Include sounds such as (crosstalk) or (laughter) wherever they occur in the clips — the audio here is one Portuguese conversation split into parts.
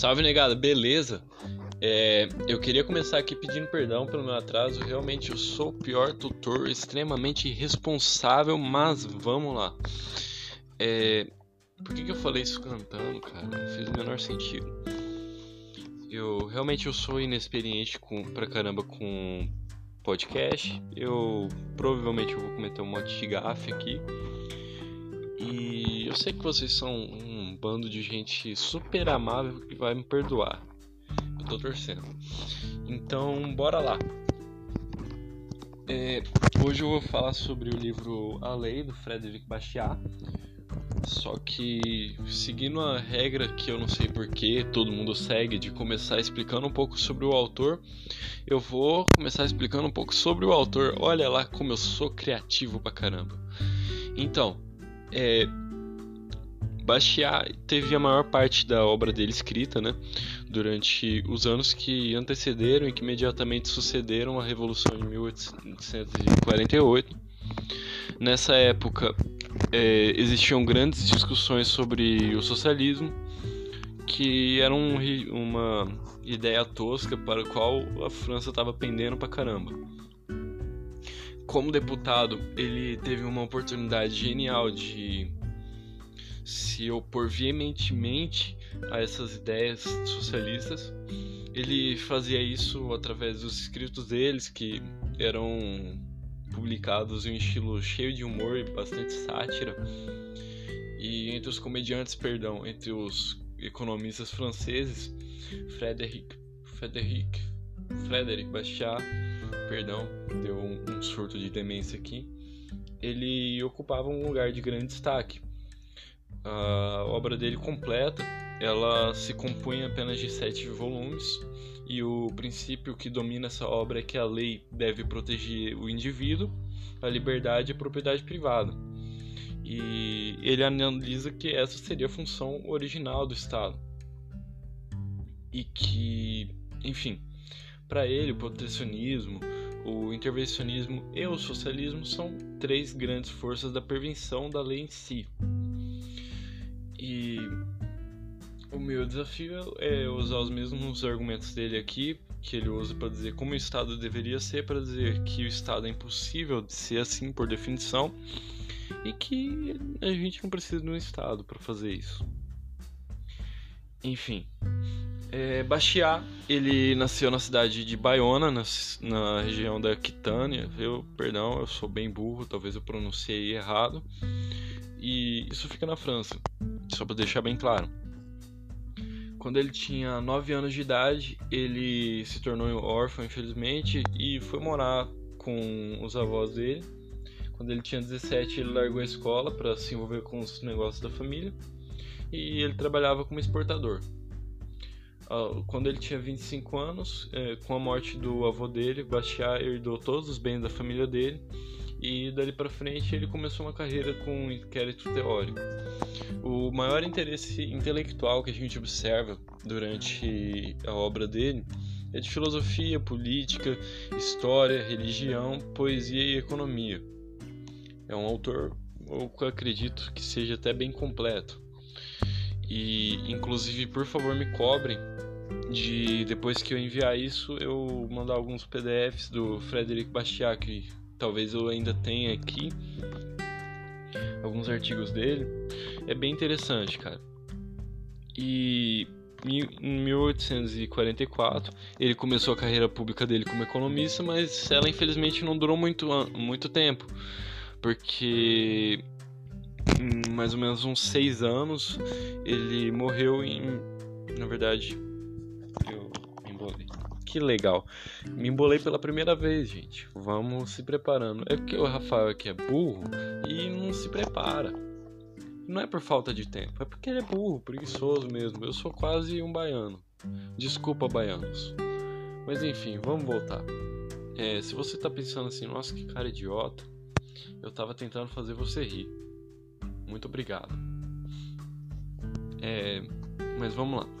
Salve negada, beleza? É, eu queria começar aqui pedindo perdão pelo meu atraso. Realmente eu sou o pior tutor, extremamente irresponsável, mas vamos lá. É, por que, que eu falei isso cantando, cara? Não fez o menor sentido. Eu realmente eu sou inexperiente com, pra caramba com podcast. Eu provavelmente eu vou cometer um monte de gafe aqui. E eu sei que vocês são bando de gente super amável que vai me perdoar. Eu tô torcendo. Então, bora lá. É, hoje eu vou falar sobre o livro A Lei do Frederic Bastiat. Só que seguindo a regra que eu não sei porquê todo mundo segue de começar explicando um pouco sobre o autor, eu vou começar explicando um pouco sobre o autor. Olha lá como eu sou criativo pra caramba. Então, é, Bastiat teve a maior parte da obra dele escrita, né, durante os anos que antecederam e que imediatamente sucederam a Revolução de 1848. Nessa época, é, existiam grandes discussões sobre o socialismo, que era um, uma ideia tosca para a qual a França estava pendendo pra caramba. Como deputado, ele teve uma oportunidade genial de se opor veementemente a essas ideias socialistas. Ele fazia isso através dos escritos deles, que eram publicados em um estilo cheio de humor e bastante sátira. E entre os comediantes, perdão, entre os economistas franceses, Frederic, Frederic, Frederic Bastiat, perdão, deu um, um surto de demência aqui, ele ocupava um lugar de grande destaque. A obra dele completa, ela se compunha apenas de sete volumes e o princípio que domina essa obra é que a lei deve proteger o indivíduo, a liberdade e a propriedade privada. E ele analisa que essa seria a função original do Estado. E que, enfim, para ele o protecionismo, o intervencionismo e o socialismo são três grandes forças da prevenção da lei em si. O meu desafio é usar os mesmos argumentos dele aqui, que ele usa para dizer como o Estado deveria ser, para dizer que o Estado é impossível de ser assim por definição e que a gente não precisa de um Estado para fazer isso. Enfim, é, Bastiat, ele nasceu na cidade de Bayona, na, na região da Aquitânia. Eu, perdão, eu sou bem burro, talvez eu pronunciei errado. E isso fica na França, só para deixar bem claro. Quando ele tinha 9 anos de idade, ele se tornou órfão, infelizmente, e foi morar com os avós dele. Quando ele tinha 17, ele largou a escola para se envolver com os negócios da família e ele trabalhava como exportador. Ah, quando ele tinha 25 anos, é, com a morte do avô dele, Bastiat herdou todos os bens da família dele e dali para frente ele começou uma carreira com inquérito teórico. O maior interesse intelectual que a gente observa durante a obra dele é de filosofia, política, história, religião, poesia e economia. É um autor, eu acredito que seja até bem completo. E inclusive, por favor, me cobrem de depois que eu enviar isso, eu mandar alguns PDFs do Frederic Bastiat que talvez eu ainda tenha aqui alguns artigos dele. É bem interessante, cara. E em 1844 ele começou a carreira pública dele como economista, mas ela infelizmente não durou muito, muito tempo, porque em mais ou menos uns seis anos ele morreu em, na verdade. Que legal. Me embolei pela primeira vez, gente. Vamos se preparando. É porque o Rafael aqui é burro e não se prepara. Não é por falta de tempo, é porque ele é burro, preguiçoso mesmo. Eu sou quase um baiano. Desculpa, baianos. Mas enfim, vamos voltar. É, se você tá pensando assim, nossa, que cara idiota, eu tava tentando fazer você rir. Muito obrigado. É, mas vamos lá.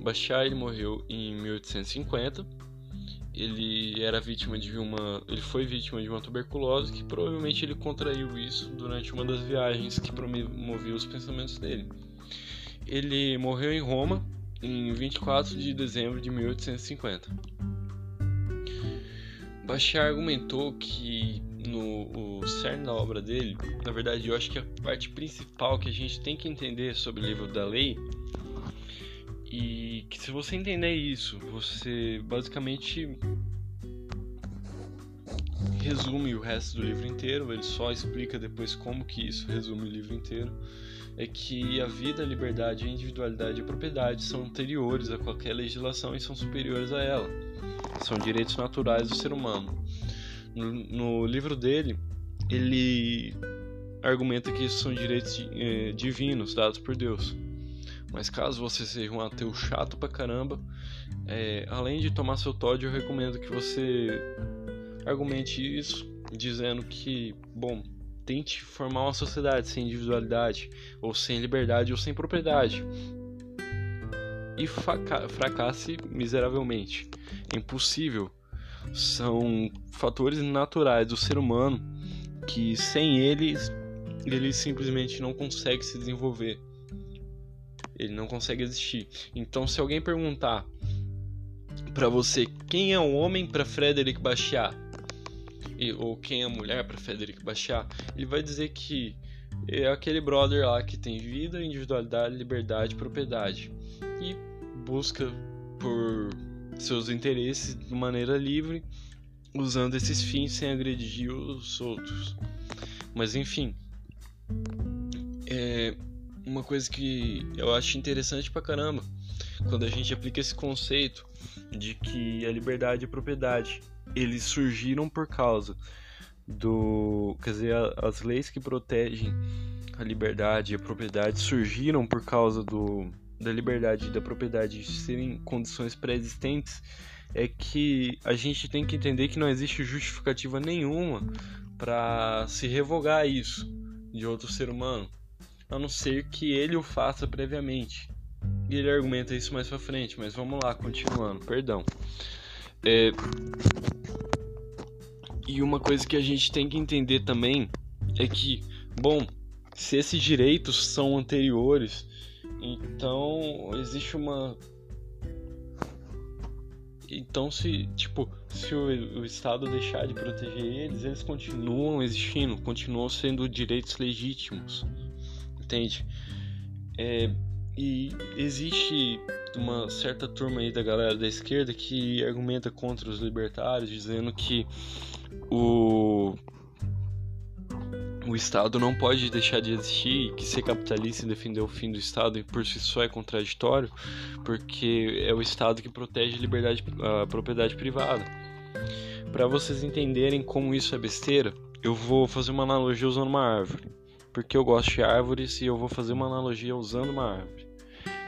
Bastiat ele morreu em 1850. Ele era vítima de uma, ele foi vítima de uma tuberculose que provavelmente ele contraiu isso durante uma das viagens que promovia os pensamentos dele. Ele morreu em Roma em 24 de dezembro de 1850. Bachar argumentou que no o cerne da obra dele, na verdade, eu acho que a parte principal que a gente tem que entender sobre o livro da lei e que se você entender isso, você basicamente resume o resto do livro inteiro, ele só explica depois como que isso resume o livro inteiro, é que a vida, a liberdade, a individualidade e a propriedade são anteriores a qualquer legislação e são superiores a ela. São direitos naturais do ser humano. No, no livro dele, ele argumenta que isso são direitos eh, divinos dados por Deus. Mas caso você seja um ateu chato pra caramba, é, além de tomar seu Todd, eu recomendo que você argumente isso dizendo que, bom, tente formar uma sociedade sem individualidade, ou sem liberdade, ou sem propriedade. E fracasse miseravelmente. É impossível. São fatores naturais do ser humano que sem eles ele simplesmente não consegue se desenvolver. Ele não consegue existir. Então, se alguém perguntar para você quem é o homem para Frederic Bastiat, ou quem é a mulher para Frederic Bastiat, ele vai dizer que é aquele brother lá que tem vida, individualidade, liberdade, propriedade e busca por seus interesses de maneira livre, usando esses fins sem agredir os outros. Mas enfim, é uma coisa que eu acho interessante pra caramba quando a gente aplica esse conceito de que a liberdade e a propriedade eles surgiram por causa do. Quer dizer, as leis que protegem a liberdade e a propriedade surgiram por causa do, da liberdade e da propriedade serem condições pré-existentes. É que a gente tem que entender que não existe justificativa nenhuma para se revogar isso de outro ser humano, a não ser que ele o faça previamente. E ele argumenta isso mais pra frente, mas vamos lá, continuando, perdão. É... E uma coisa que a gente tem que entender também é que, bom, se esses direitos são anteriores, então existe uma. Então, se, tipo, se o, o Estado deixar de proteger eles, eles continuam existindo, continuam sendo direitos legítimos, entende? É, e existe uma certa turma aí da galera da esquerda que argumenta contra os libertários, dizendo que o o Estado não pode deixar de existir, que ser capitalista e defender o fim do Estado por si só é contraditório, porque é o Estado que protege a liberdade, a propriedade privada. Para vocês entenderem como isso é besteira, eu vou fazer uma analogia usando uma árvore, porque eu gosto de árvores e eu vou fazer uma analogia usando uma árvore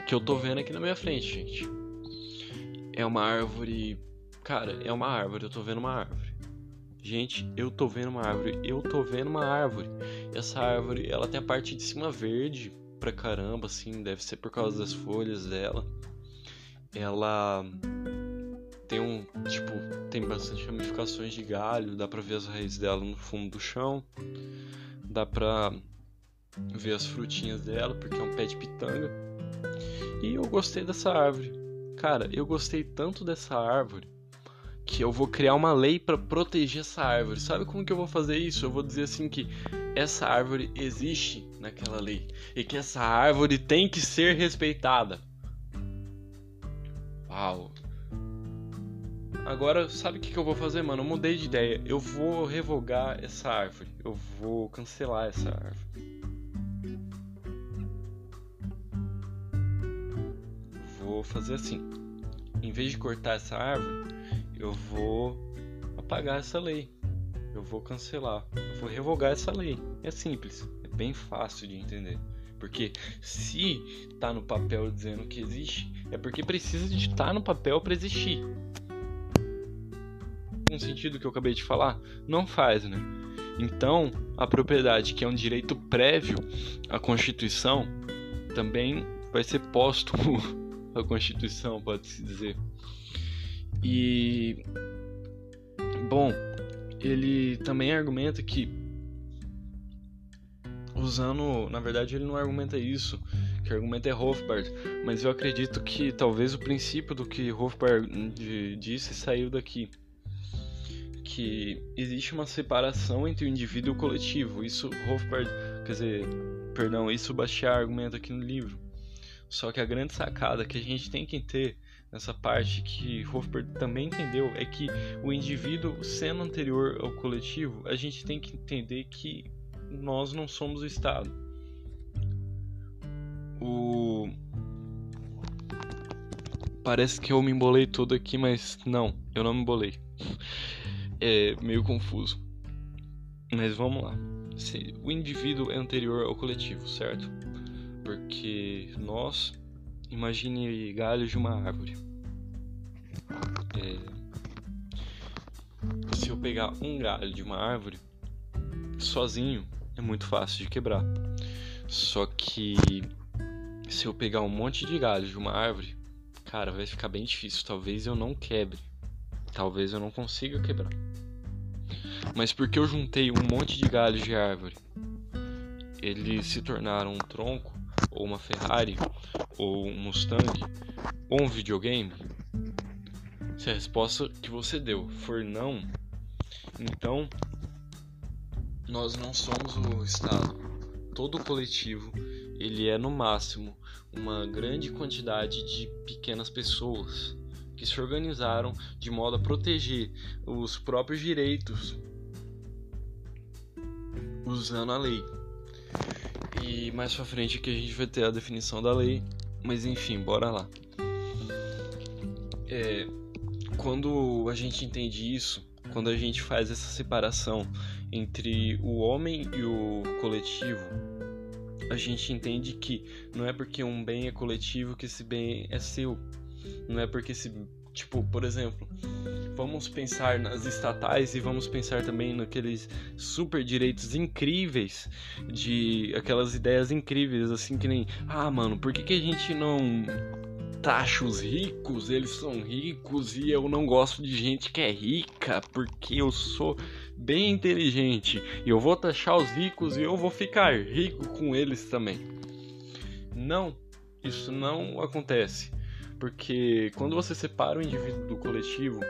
que eu tô vendo aqui na minha frente, gente. É uma árvore. Cara, é uma árvore, eu tô vendo uma árvore. Gente, eu tô vendo uma árvore, eu tô vendo uma árvore. Essa árvore, ela tem a parte de cima verde pra caramba, assim, deve ser por causa das folhas dela. Ela tem um, tipo, tem bastante ramificações de galho, dá pra ver as raízes dela no fundo do chão. Dá pra ver as frutinhas dela, porque é um pé de pitanga. E eu gostei dessa árvore. Cara, eu gostei tanto dessa árvore que eu vou criar uma lei para proteger essa árvore. Sabe como que eu vou fazer isso? Eu vou dizer assim que essa árvore existe naquela lei e que essa árvore tem que ser respeitada. Uau. Agora, sabe o que, que eu vou fazer, mano? Eu mudei de ideia. Eu vou revogar essa árvore. Eu vou cancelar essa árvore. Vou fazer assim. Em vez de cortar essa árvore, eu vou apagar essa lei. Eu vou cancelar. Eu vou revogar essa lei. É simples. É bem fácil de entender. Porque se tá no papel dizendo que existe, é porque precisa de estar tá no papel para existir. Um sentido que eu acabei de falar? Não faz, né? Então, a propriedade, que é um direito prévio à Constituição, também vai ser póstumo a Constituição, pode-se dizer. E bom, ele também argumenta que usando, na verdade ele não argumenta isso, argumento é Hofbard, mas eu acredito que talvez o princípio do que Hofbard disse saiu daqui. Que existe uma separação entre o indivíduo e o coletivo. Isso Hofbard, quer dizer, perdão, isso Bastiat argumenta aqui no livro. Só que a grande sacada que a gente tem que ter nessa parte que Hofbard também entendeu é que o indivíduo sendo anterior ao coletivo, a gente tem que entender que nós não somos o Estado. O parece que eu me embolei todo aqui, mas não, eu não me embolei. É meio confuso. Mas vamos lá. O indivíduo é anterior ao coletivo, certo? Porque nós imagine galhos de uma árvore. É, se eu pegar um galho de uma árvore sozinho é muito fácil de quebrar. Só que se eu pegar um monte de galhos de uma árvore, cara, vai ficar bem difícil. Talvez eu não quebre. Talvez eu não consiga quebrar. Mas porque eu juntei um monte de galhos de árvore, eles se tornaram um tronco ou uma Ferrari, ou um Mustang, ou um videogame? Se a resposta que você deu for não, então nós não somos o Estado. Todo coletivo ele é no máximo uma grande quantidade de pequenas pessoas que se organizaram de modo a proteger os próprios direitos usando a lei. E mais pra frente aqui a gente vai ter a definição da lei. Mas enfim, bora lá. É, quando a gente entende isso, quando a gente faz essa separação entre o homem e o coletivo, a gente entende que não é porque um bem é coletivo que esse bem é seu. Não é porque esse. Tipo, por exemplo, vamos pensar nas estatais e vamos pensar também naqueles super direitos incríveis de aquelas ideias incríveis assim que nem ah mano por que, que a gente não taxa os ricos? Eles são ricos e eu não gosto de gente que é rica porque eu sou bem inteligente e eu vou taxar os ricos e eu vou ficar rico com eles também. Não isso não acontece porque quando você separa o indivíduo do coletivo,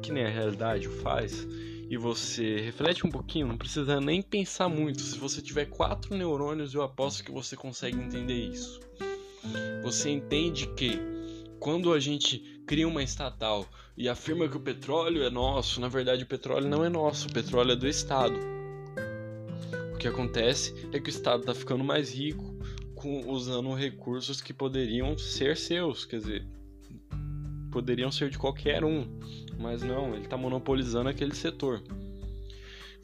que nem a realidade o faz, e você reflete um pouquinho, não precisa nem pensar muito. Se você tiver quatro neurônios, eu aposto que você consegue entender isso. Você entende que quando a gente cria uma estatal e afirma que o petróleo é nosso, na verdade o petróleo não é nosso, o petróleo é do Estado. O que acontece é que o Estado está ficando mais rico com, usando recursos que poderiam ser seus, quer dizer, poderiam ser de qualquer um, mas não, ele está monopolizando aquele setor.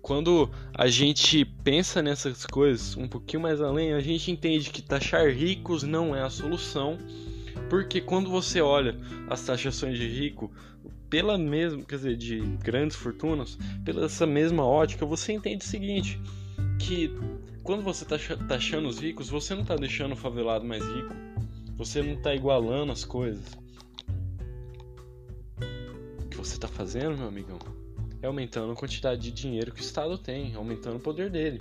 Quando a gente pensa nessas coisas um pouquinho mais além, a gente entende que taxar ricos não é a solução, porque quando você olha as taxações de rico pela mesma, quer dizer, de grandes fortunas, pela essa mesma ótica, você entende o seguinte, que quando você está taxando os ricos, você não está deixando o favelado mais rico, você não está igualando as coisas você está fazendo, meu amigão, é aumentando a quantidade de dinheiro que o Estado tem, aumentando o poder dele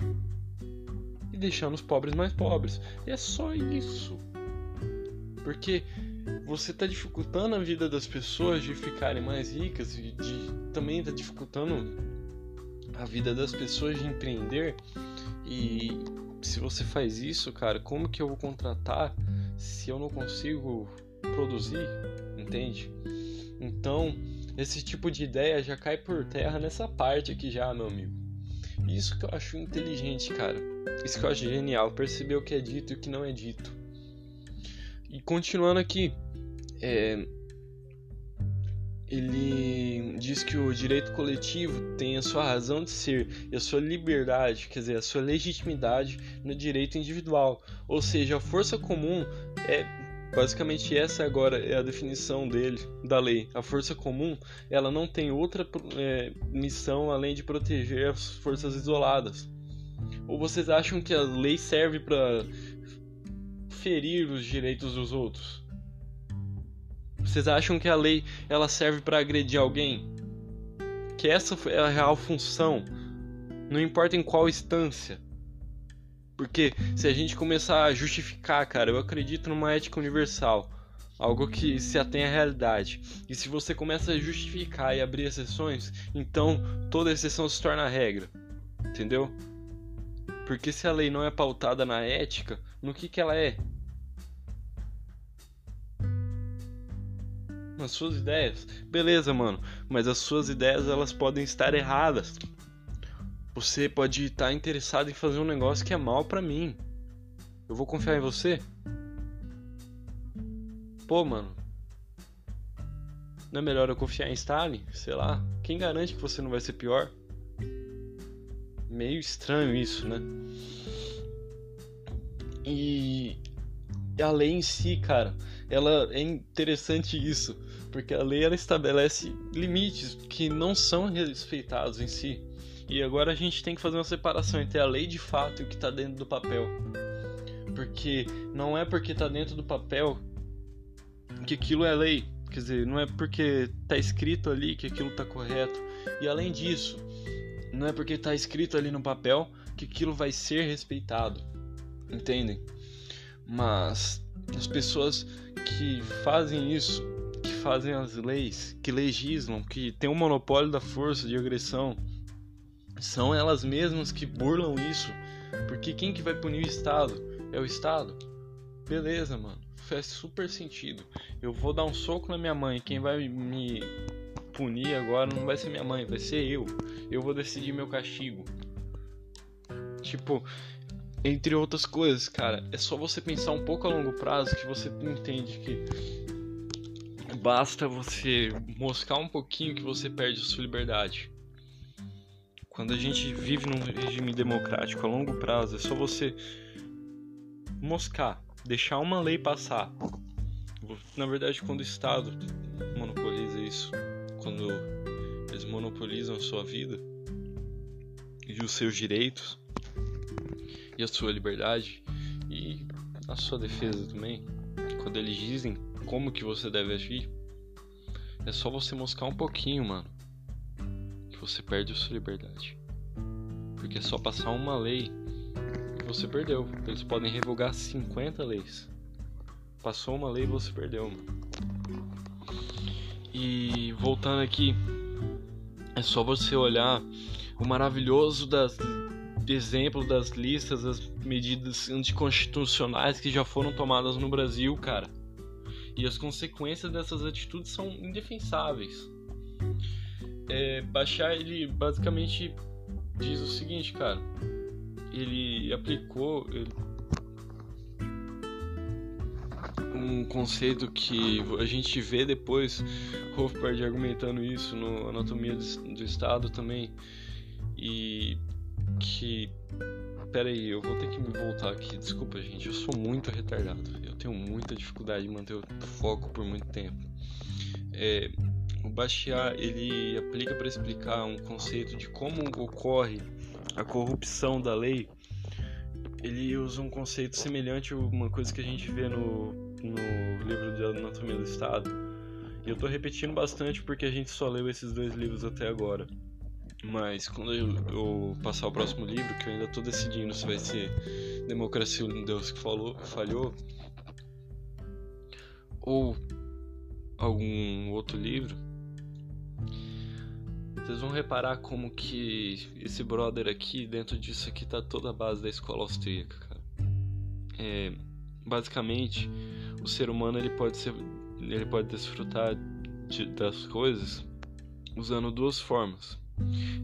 e deixando os pobres mais pobres. E é só isso. Porque você está dificultando a vida das pessoas de ficarem mais ricas e de, também está dificultando a vida das pessoas de empreender. E se você faz isso, cara, como que eu vou contratar se eu não consigo produzir? Entende? Então, esse tipo de ideia já cai por terra nessa parte aqui já, meu amigo. Isso que eu acho inteligente, cara. Isso que eu acho genial, perceber o que é dito e o que não é dito. E continuando aqui, é... ele diz que o direito coletivo tem a sua razão de ser e a sua liberdade, quer dizer, a sua legitimidade no direito individual. Ou seja, a força comum é Basicamente essa agora é a definição dele da lei. A força comum ela não tem outra é, missão além de proteger as forças isoladas. Ou vocês acham que a lei serve para ferir os direitos dos outros? Vocês acham que a lei ela serve para agredir alguém? Que essa é a real função, não importa em qual instância. Porque se a gente começar a justificar, cara, eu acredito numa ética universal, algo que se atém à realidade. E se você começa a justificar e abrir exceções, então toda exceção se torna regra. Entendeu? Porque se a lei não é pautada na ética, no que que ela é? Nas suas ideias. Beleza, mano, mas as suas ideias elas podem estar erradas. Você pode estar interessado em fazer um negócio que é mal para mim. Eu vou confiar em você? Pô, mano. Não é melhor eu confiar em Stalin? Sei lá. Quem garante que você não vai ser pior? Meio estranho isso, né? E a lei em si, cara, ela é interessante isso, porque a lei ela estabelece limites que não são respeitados em si. E agora a gente tem que fazer uma separação entre a lei de fato e o que está dentro do papel. Porque não é porque está dentro do papel que aquilo é lei. Quer dizer, não é porque está escrito ali que aquilo está correto. E além disso, não é porque está escrito ali no papel que aquilo vai ser respeitado. Entendem? Mas as pessoas que fazem isso, que fazem as leis, que legislam, que têm o um monopólio da força de agressão, são elas mesmas que burlam isso. Porque quem que vai punir o Estado? É o Estado? Beleza, mano. Faz super sentido. Eu vou dar um soco na minha mãe. Quem vai me punir agora não vai ser minha mãe, vai ser eu. Eu vou decidir meu castigo. Tipo, entre outras coisas, cara, é só você pensar um pouco a longo prazo que você entende que basta você moscar um pouquinho que você perde a sua liberdade. Quando a gente vive num regime democrático a longo prazo, é só você moscar, deixar uma lei passar. Na verdade, quando o Estado monopoliza isso, quando eles monopolizam a sua vida e os seus direitos e a sua liberdade e a sua defesa também, quando eles dizem como que você deve agir, é só você moscar um pouquinho, mano você perde a sua liberdade. Porque é só passar uma lei e você perdeu. Eles podem revogar 50 leis. Passou uma lei e você perdeu, mano. E voltando aqui, é só você olhar o maravilhoso das exemplo das listas das medidas anticonstitucionais que já foram tomadas no Brasil, cara. E as consequências dessas atitudes são indefensáveis é, Bachar ele basicamente diz o seguinte, cara. Ele aplicou ele, um conceito que a gente vê depois Hofbard argumentando isso no Anatomia do Estado também e que Pera aí, eu vou ter que me voltar aqui. Desculpa, gente, eu sou muito retardado. Eu tenho muita dificuldade de manter o foco por muito tempo. É, o Bastiat ele aplica para explicar um conceito de como ocorre a corrupção da lei. Ele usa um conceito semelhante a uma coisa que a gente vê no, no livro de Anatomia do Estado. E eu estou repetindo bastante porque a gente só leu esses dois livros até agora. Mas quando eu, eu passar o próximo livro, que eu ainda estou decidindo se vai ser Democracia um Deus que falou, falhou ou algum outro livro, vocês vão reparar como que esse brother aqui, dentro disso aqui, tá toda a base da escola austríaca, cara. É, basicamente, o ser humano ele pode ser, ele pode desfrutar de, das coisas usando duas formas.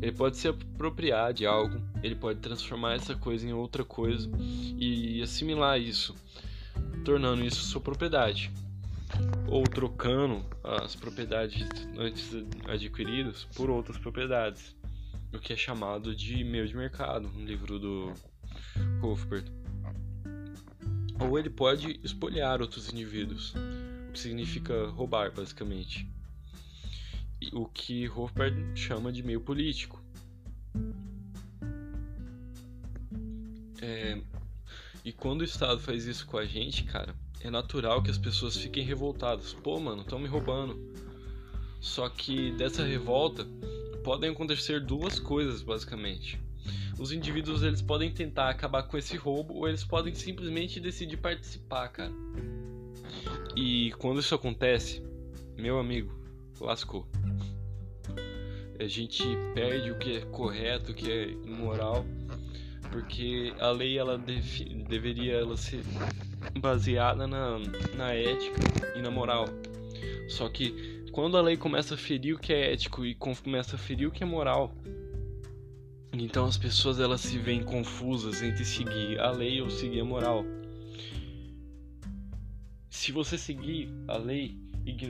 Ele pode se apropriar de algo, ele pode transformar essa coisa em outra coisa e assimilar isso, tornando isso sua propriedade ou trocando as propriedades antes adquiridas por outras propriedades, o que é chamado de meio de mercado, no livro do Hofbert. Ou ele pode espoliar outros indivíduos, o que significa roubar, basicamente. O que Hofbert chama de meio político. É, e quando o Estado faz isso com a gente, cara, é natural que as pessoas fiquem revoltadas. Pô, mano, estão me roubando. Só que dessa revolta podem acontecer duas coisas, basicamente. os indivíduos eles podem tentar acabar com esse roubo ou eles podem simplesmente decidir participar, cara. E quando isso acontece, meu amigo, lascou. A gente perde o que é correto, o que é imoral, porque a lei ela deveria ela ser (laughs) baseada na, na ética e na moral. Só que quando a lei começa a ferir o que é ético e começa a ferir o que é moral, então as pessoas elas se veem confusas entre seguir a lei ou seguir a moral. Se você seguir a lei,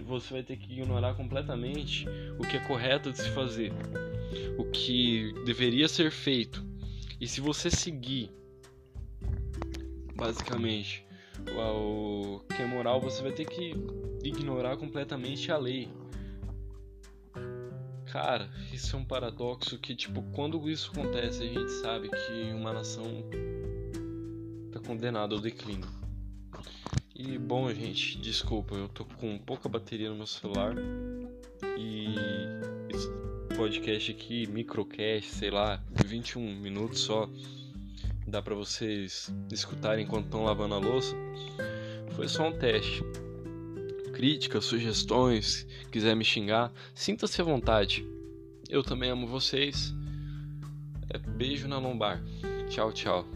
você vai ter que ignorar completamente o que é correto de se fazer, o que deveria ser feito. E se você seguir, basicamente, o que é moral, você vai ter que ignorar completamente a lei. Cara, isso é um paradoxo que, tipo, quando isso acontece, a gente sabe que uma nação tá condenada ao declínio. E, bom, gente, desculpa, eu tô com pouca bateria no meu celular. E esse podcast aqui, microcast, sei lá, 21 minutos só, dá para vocês escutarem enquanto estão lavando a louça. Foi só um teste críticas, sugestões, quiser me xingar, sinta-se à vontade. Eu também amo vocês. É, beijo na lombar. Tchau, tchau.